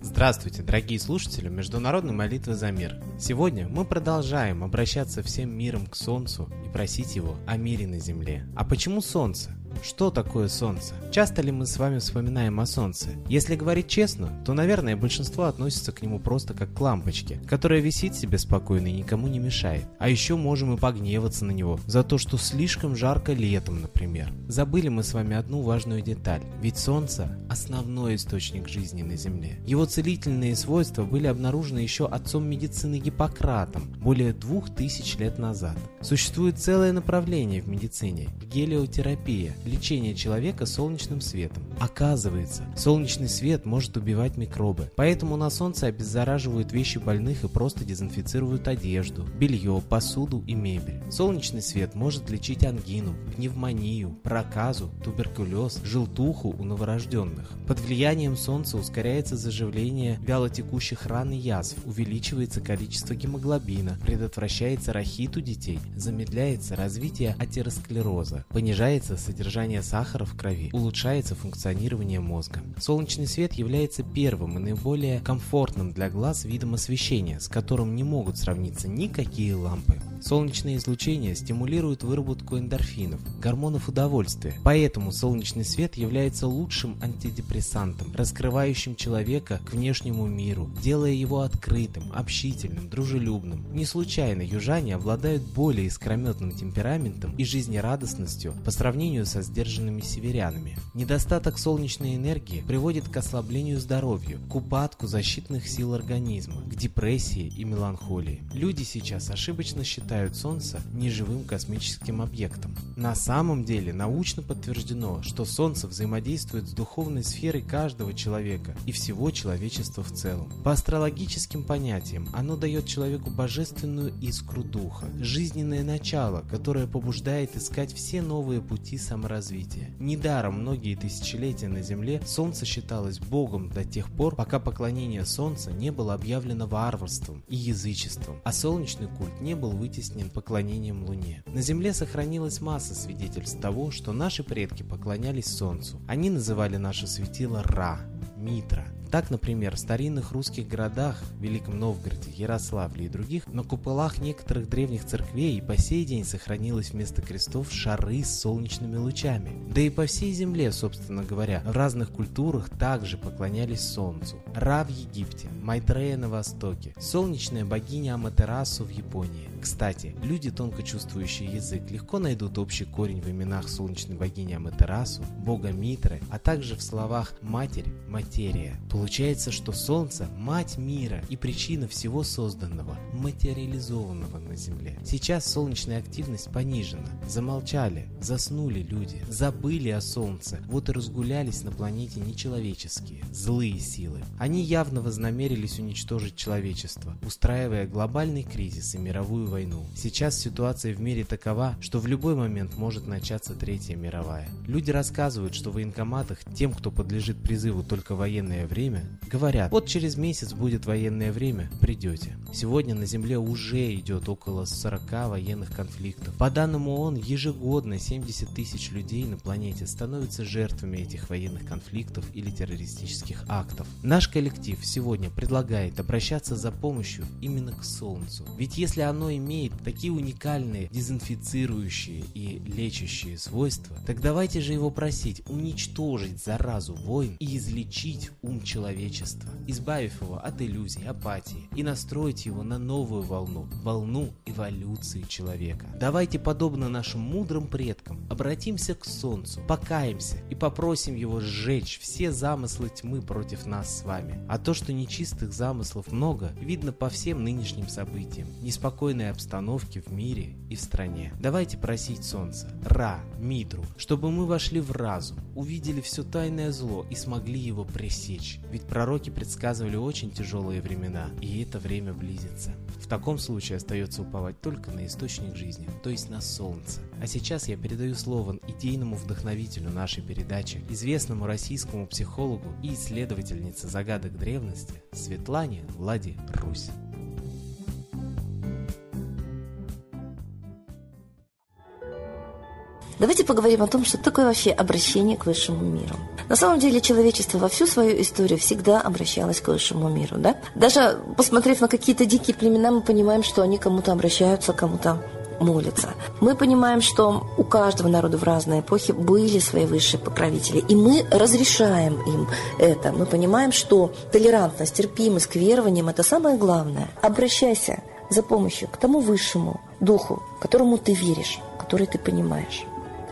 Здравствуйте, дорогие слушатели Международной молитвы за мир. Сегодня мы продолжаем обращаться всем миром к Солнцу и просить его о мире на Земле. А почему Солнце? Что такое Солнце? Часто ли мы с вами вспоминаем о Солнце? Если говорить честно, то, наверное, большинство относится к нему просто как к лампочке, которая висит себе спокойно и никому не мешает. А еще можем и погневаться на него за то, что слишком жарко летом, например. Забыли мы с вами одну важную деталь, ведь Солнце – основной источник жизни на Земле. Его целительные свойства были обнаружены еще отцом медицины Гиппократом более двух тысяч лет назад. Существует целое направление в медицине – гелиотерапия – лечение человека солнечным светом. Оказывается, солнечный свет может убивать микробы, поэтому на солнце обеззараживают вещи больных и просто дезинфицируют одежду, белье, посуду и мебель. Солнечный свет может лечить ангину, пневмонию, проказу, туберкулез, желтуху у новорожденных. Под влиянием солнца ускоряется заживление вялотекущих ран и язв, увеличивается количество гемоглобина, предотвращается рахит у детей, замедляется развитие атеросклероза, понижается содержание содержание сахара в крови, улучшается функционирование мозга. Солнечный свет является первым и наиболее комфортным для глаз видом освещения, с которым не могут сравниться никакие лампы. Солнечное излучение стимулирует выработку эндорфинов, гормонов удовольствия. Поэтому солнечный свет является лучшим антидепрессантом, раскрывающим человека к внешнему миру, делая его открытым, общительным, дружелюбным. Не случайно южане обладают более искрометным темпераментом и жизнерадостностью по сравнению со сдержанными северянами. Недостаток солнечной энергии приводит к ослаблению здоровья, к упадку защитных сил организма, к депрессии и меланхолии. Люди сейчас ошибочно считают Солнце неживым космическим объектом. На самом деле научно подтверждено, что Солнце взаимодействует с духовной сферой каждого человека и всего человечества в целом. По астрологическим понятиям оно дает человеку божественную искру духа, жизненное начало, которое побуждает искать все новые пути саморазвития развития. Недаром многие тысячелетия на Земле Солнце считалось богом до тех пор, пока поклонение Солнцу не было объявлено варварством и язычеством, а солнечный культ не был вытеснен поклонением Луне. На Земле сохранилась масса свидетельств того, что наши предки поклонялись Солнцу. Они называли наше светило Ра, Митра, так, например, в старинных русских городах, Великом Новгороде, Ярославле и других, на куполах некоторых древних церквей и по сей день сохранилось вместо крестов шары с солнечными лучами. Да и по всей земле, собственно говоря, в разных культурах также поклонялись солнцу. Ра в Египте, Майтрея на Востоке, солнечная богиня Аматерасу в Японии. Кстати, люди, тонко чувствующие язык, легко найдут общий корень в именах солнечной богини Аматерасу, бога Митры, а также в словах «матерь», «материя». Получается, что Солнце – мать мира и причина всего созданного, материализованного на Земле. Сейчас солнечная активность понижена. Замолчали, заснули люди, забыли о Солнце, вот и разгулялись на планете нечеловеческие, злые силы. Они явно вознамерились уничтожить человечество, устраивая глобальный кризис и мировую войну. Сейчас ситуация в мире такова, что в любой момент может начаться Третья мировая. Люди рассказывают, что в военкоматах тем, кто подлежит призыву только военное время, время. Говорят, вот через месяц будет военное время, придете. Сегодня на Земле уже идет около 40 военных конфликтов. По данным ООН, ежегодно 70 тысяч людей на планете становятся жертвами этих военных конфликтов или террористических актов. Наш коллектив сегодня предлагает обращаться за помощью именно к Солнцу. Ведь если оно имеет такие уникальные дезинфицирующие и лечащие свойства, так давайте же его просить уничтожить заразу войн и излечить ум человека человечества, избавив его от иллюзий, апатии и настроить его на новую волну, волну эволюции человека. Давайте, подобно нашим мудрым предкам, обратимся к Солнцу, покаемся и попросим его сжечь все замыслы тьмы против нас с вами. А то, что нечистых замыслов много, видно по всем нынешним событиям, неспокойной обстановке в мире и в стране. Давайте просить Солнца, Ра, Митру, чтобы мы вошли в разум, увидели все тайное зло и смогли его пресечь. Ведь пророки предсказывали очень тяжелые времена, и это время близится. В таком случае остается уповать только на источник жизни, то есть на солнце. А сейчас я передаю слово идейному вдохновителю нашей передачи, известному российскому психологу и исследовательнице загадок древности Светлане Лади Русь. Давайте поговорим о том, что такое вообще обращение к высшему миру. На самом деле человечество во всю свою историю всегда обращалось к высшему миру. Да? Даже посмотрев на какие-то дикие племена, мы понимаем, что они кому-то обращаются, кому-то молятся. Мы понимаем, что у каждого народа в разные эпохи были свои высшие покровители, и мы разрешаем им это. Мы понимаем, что толерантность, терпимость к верованиям – это самое главное. Обращайся за помощью к тому высшему духу, которому ты веришь, который ты понимаешь.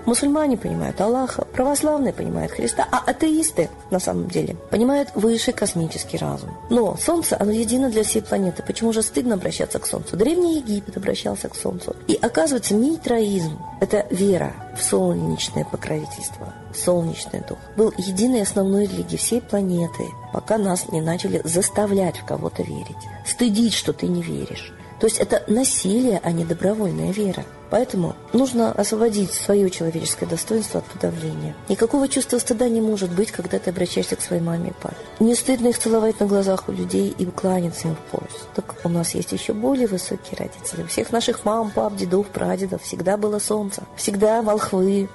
Мусульмане понимают Аллаха, православные понимают Христа, а атеисты, на самом деле, понимают высший космический разум. Но Солнце, оно едино для всей планеты. Почему же стыдно обращаться к Солнцу? Древний Египет обращался к Солнцу. И оказывается, митроизм – это вера в солнечное покровительство, солнечный дух. Был единой основной религией всей планеты, пока нас не начали заставлять в кого-то верить. Стыдить, что ты не веришь. То есть это насилие, а не добровольная вера. Поэтому нужно освободить свое человеческое достоинство от подавления. Никакого чувства стыда не может быть, когда ты обращаешься к своей маме и папе. Не стыдно их целовать на глазах у людей и кланяться им в пояс. Так у нас есть еще более высокие родители. У всех наших мам, пап, дедов, прадедов всегда было солнце. Всегда волхвы,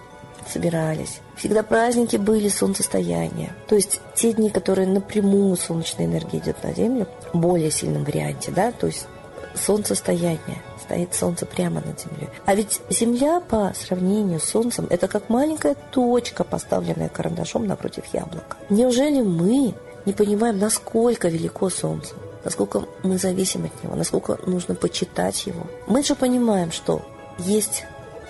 собирались. Всегда праздники были солнцестояния. То есть те дни, которые напрямую солнечная энергия идет на Землю, в более сильном варианте, да, то есть солнцестояние стоит Солнце прямо над Землей. А ведь Земля по сравнению с Солнцем это как маленькая точка, поставленная карандашом напротив яблока. Неужели мы не понимаем, насколько велико Солнце? Насколько мы зависим от него, насколько нужно почитать его. Мы же понимаем, что есть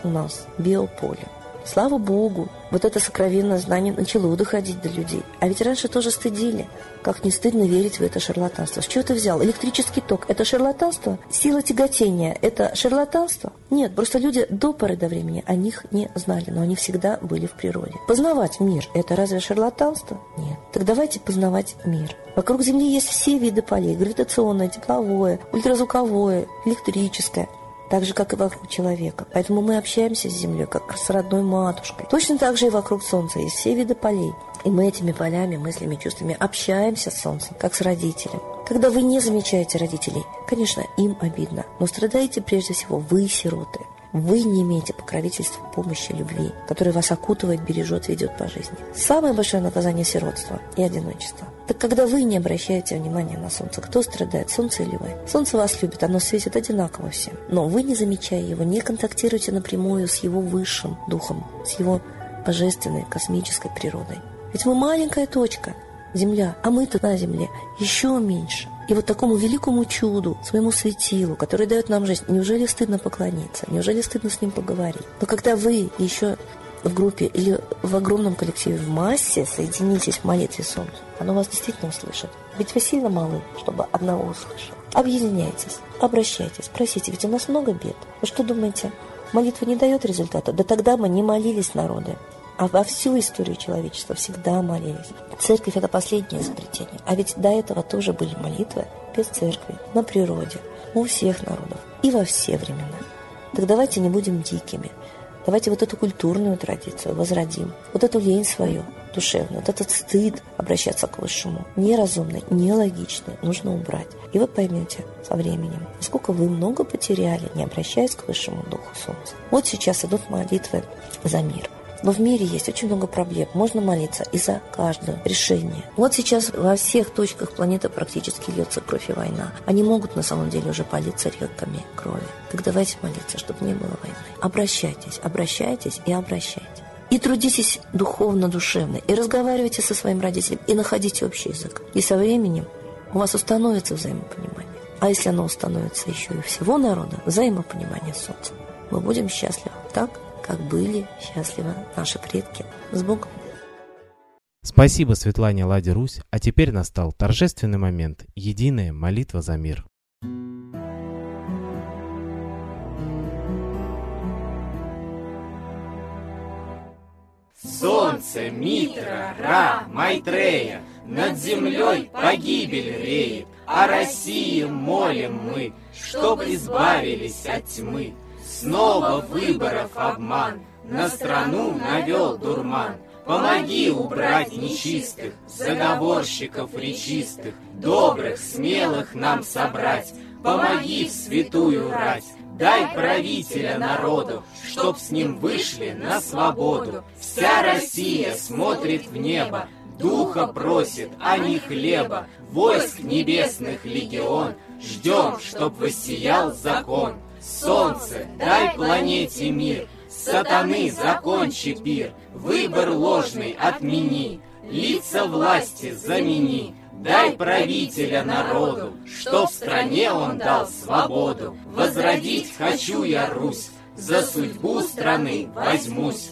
у нас биополе, Слава Богу, вот это сокровенное знание начало доходить до людей. А ведь раньше тоже стыдили. Как не стыдно верить в это шарлатанство. С чего ты взял? Электрический ток – это шарлатанство? Сила тяготения – это шарлатанство? Нет, просто люди до поры до времени о них не знали, но они всегда были в природе. Познавать мир – это разве шарлатанство? Нет. Так давайте познавать мир. Вокруг Земли есть все виды полей – гравитационное, тепловое, ультразвуковое, электрическое так же, как и вокруг человека. Поэтому мы общаемся с Землей, как с родной матушкой. Точно так же и вокруг Солнца есть все виды полей. И мы этими полями, мыслями, чувствами общаемся с Солнцем, как с родителем. Когда вы не замечаете родителей, конечно, им обидно, но страдаете прежде всего вы, сироты. Вы не имеете покровительства, помощи, любви, которая вас окутывает, бережет, ведет по жизни. Самое большое наказание – сиротство и одиночество. Так когда вы не обращаете внимания на солнце, кто страдает, солнце или вы? Солнце вас любит, оно светит одинаково всем. Но вы, не замечая его, не контактируете напрямую с его высшим духом, с его божественной космической природой. Ведь мы маленькая точка, Земля, а мы-то на Земле еще меньше. И вот такому великому чуду, своему светилу, который дает нам жизнь, неужели стыдно поклониться? Неужели стыдно с ним поговорить? Но когда вы еще в группе или в огромном коллективе в массе соединитесь в молитве Солнцу, оно вас действительно услышит. Ведь вы сильно малы, чтобы одного услышать. Объединяйтесь, обращайтесь, просите, ведь у нас много бед. Вы что думаете, молитва не дает результата? Да тогда мы не молились народы а во всю историю человечества всегда молились. Церковь – это последнее изобретение. А ведь до этого тоже были молитвы без церкви, на природе, у всех народов и во все времена. Так давайте не будем дикими. Давайте вот эту культурную традицию возродим. Вот эту лень свою душевную, вот этот стыд обращаться к высшему. Неразумный, нелогичный, нужно убрать. И вы поймете со временем, насколько вы много потеряли, не обращаясь к высшему духу солнца. Вот сейчас идут молитвы за мир – но в мире есть очень много проблем. Можно молиться и за каждое решение. Вот сейчас во всех точках планеты практически льется кровь и война. Они могут на самом деле уже политься реками крови. Так давайте молиться, чтобы не было войны. Обращайтесь, обращайтесь и обращайтесь. И трудитесь духовно, душевно, и разговаривайте со своим родителем, и находите общий язык. И со временем у вас установится взаимопонимание. А если оно установится еще и всего народа, взаимопонимание солнца, мы будем счастливы. Так? Как были счастливы наши предки. С Богом! Спасибо Светлане Ладе Русь, а теперь настал торжественный момент – единая молитва за мир. Солнце, Митра, Ра, Майтрея, Над землей погибель реет, О России молим мы, Чтоб избавились от тьмы. Снова выборов обман, На страну навел дурман. Помоги убрать нечистых, заговорщиков речистых, Добрых, смелых нам собрать, Помоги в святую рать, Дай правителя народу, Чтоб с ним вышли на свободу. Вся Россия смотрит в небо, Духа просит, а не хлеба, Войск небесных легион, Ждем, чтоб воссиял закон. Солнце, дай планете мир, Сатаны, закончи пир, Выбор ложный отмени, Лица власти замени, Дай правителя народу, Что в стране он дал свободу. Возродить хочу я Русь, За судьбу страны возьмусь.